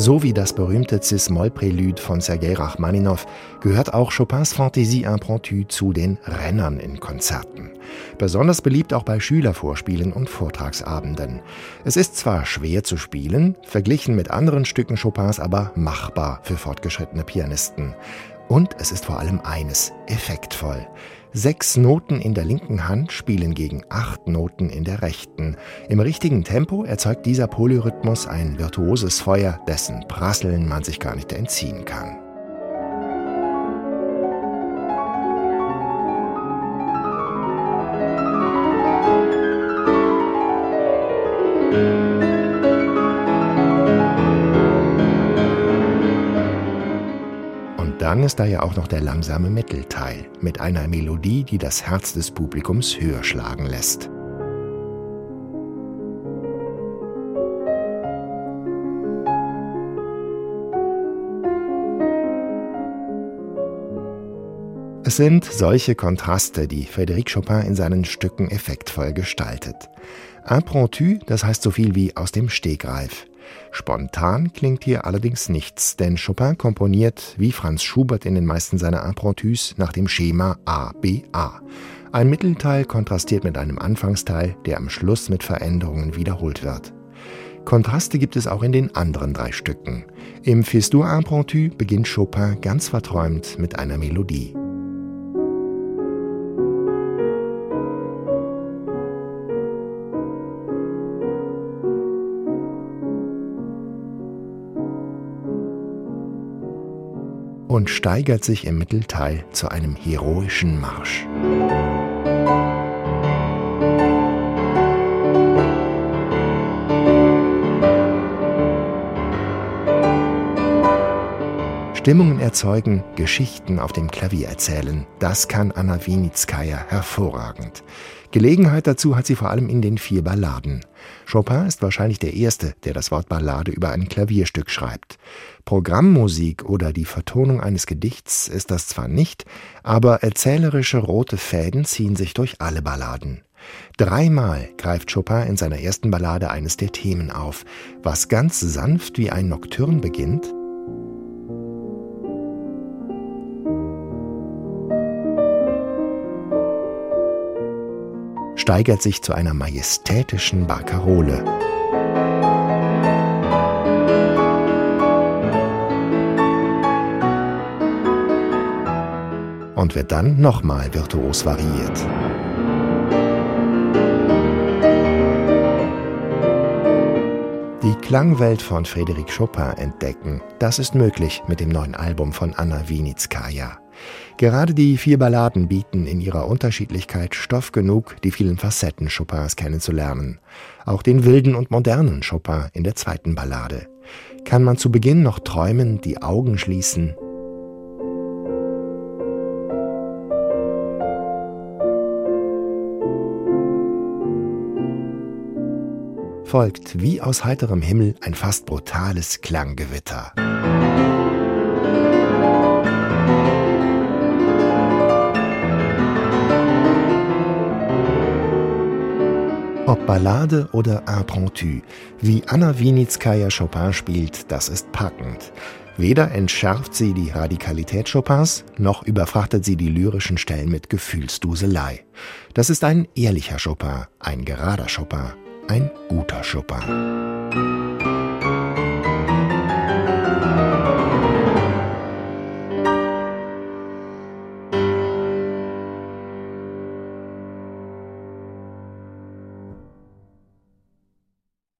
So wie das berühmte Cis-Moll-Prälude von Sergei Rachmaninow gehört auch Chopins Fantaisie impromptue zu den Rennern in Konzerten. Besonders beliebt auch bei Schülervorspielen und Vortragsabenden. Es ist zwar schwer zu spielen, verglichen mit anderen Stücken Chopins aber machbar für fortgeschrittene Pianisten. Und es ist vor allem eines, effektvoll. Sechs Noten in der linken Hand spielen gegen acht Noten in der rechten. Im richtigen Tempo erzeugt dieser Polyrhythmus ein virtuoses Feuer, dessen Prasseln man sich gar nicht entziehen kann. Dann ist da ja auch noch der langsame Mittelteil mit einer Melodie, die das Herz des Publikums höher schlagen lässt. Es sind solche Kontraste, die Frédéric Chopin in seinen Stücken effektvoll gestaltet. Impromptu, das heißt so viel wie aus dem Stegreif. Spontan klingt hier allerdings nichts, denn Chopin komponiert, wie Franz Schubert in den meisten seiner Impromptus, nach dem Schema A-B-A. Ein Mittelteil kontrastiert mit einem Anfangsteil, der am Schluss mit Veränderungen wiederholt wird. Kontraste gibt es auch in den anderen drei Stücken. Im Fistur Impromptu beginnt Chopin ganz verträumt mit einer Melodie. Und steigert sich im Mittelteil zu einem heroischen Marsch. Stimmungen erzeugen, Geschichten auf dem Klavier erzählen. Das kann Anna Winitskaya hervorragend. Gelegenheit dazu hat sie vor allem in den vier Balladen. Chopin ist wahrscheinlich der Erste, der das Wort Ballade über ein Klavierstück schreibt. Programmmusik oder die Vertonung eines Gedichts ist das zwar nicht, aber erzählerische rote Fäden ziehen sich durch alle Balladen. Dreimal greift Chopin in seiner ersten Ballade eines der Themen auf, was ganz sanft wie ein Nocturne beginnt steigert sich zu einer majestätischen Barkarole. Und wird dann nochmal virtuos variiert. Die Klangwelt von Frédéric Chopin entdecken, das ist möglich mit dem neuen Album von Anna Winitskaya. Gerade die vier Balladen bieten in ihrer Unterschiedlichkeit Stoff genug, die vielen Facetten Chopins kennenzulernen. Auch den wilden und modernen Chopin in der zweiten Ballade. Kann man zu Beginn noch träumen, die Augen schließen, folgt wie aus heiterem Himmel ein fast brutales Klanggewitter. Ob Ballade oder Impromptu, wie Anna Winitskaya Chopin spielt, das ist packend. Weder entschärft sie die Radikalität Chopins, noch überfrachtet sie die lyrischen Stellen mit Gefühlsduselei. Das ist ein ehrlicher Chopin, ein gerader Chopin, ein guter Chopin.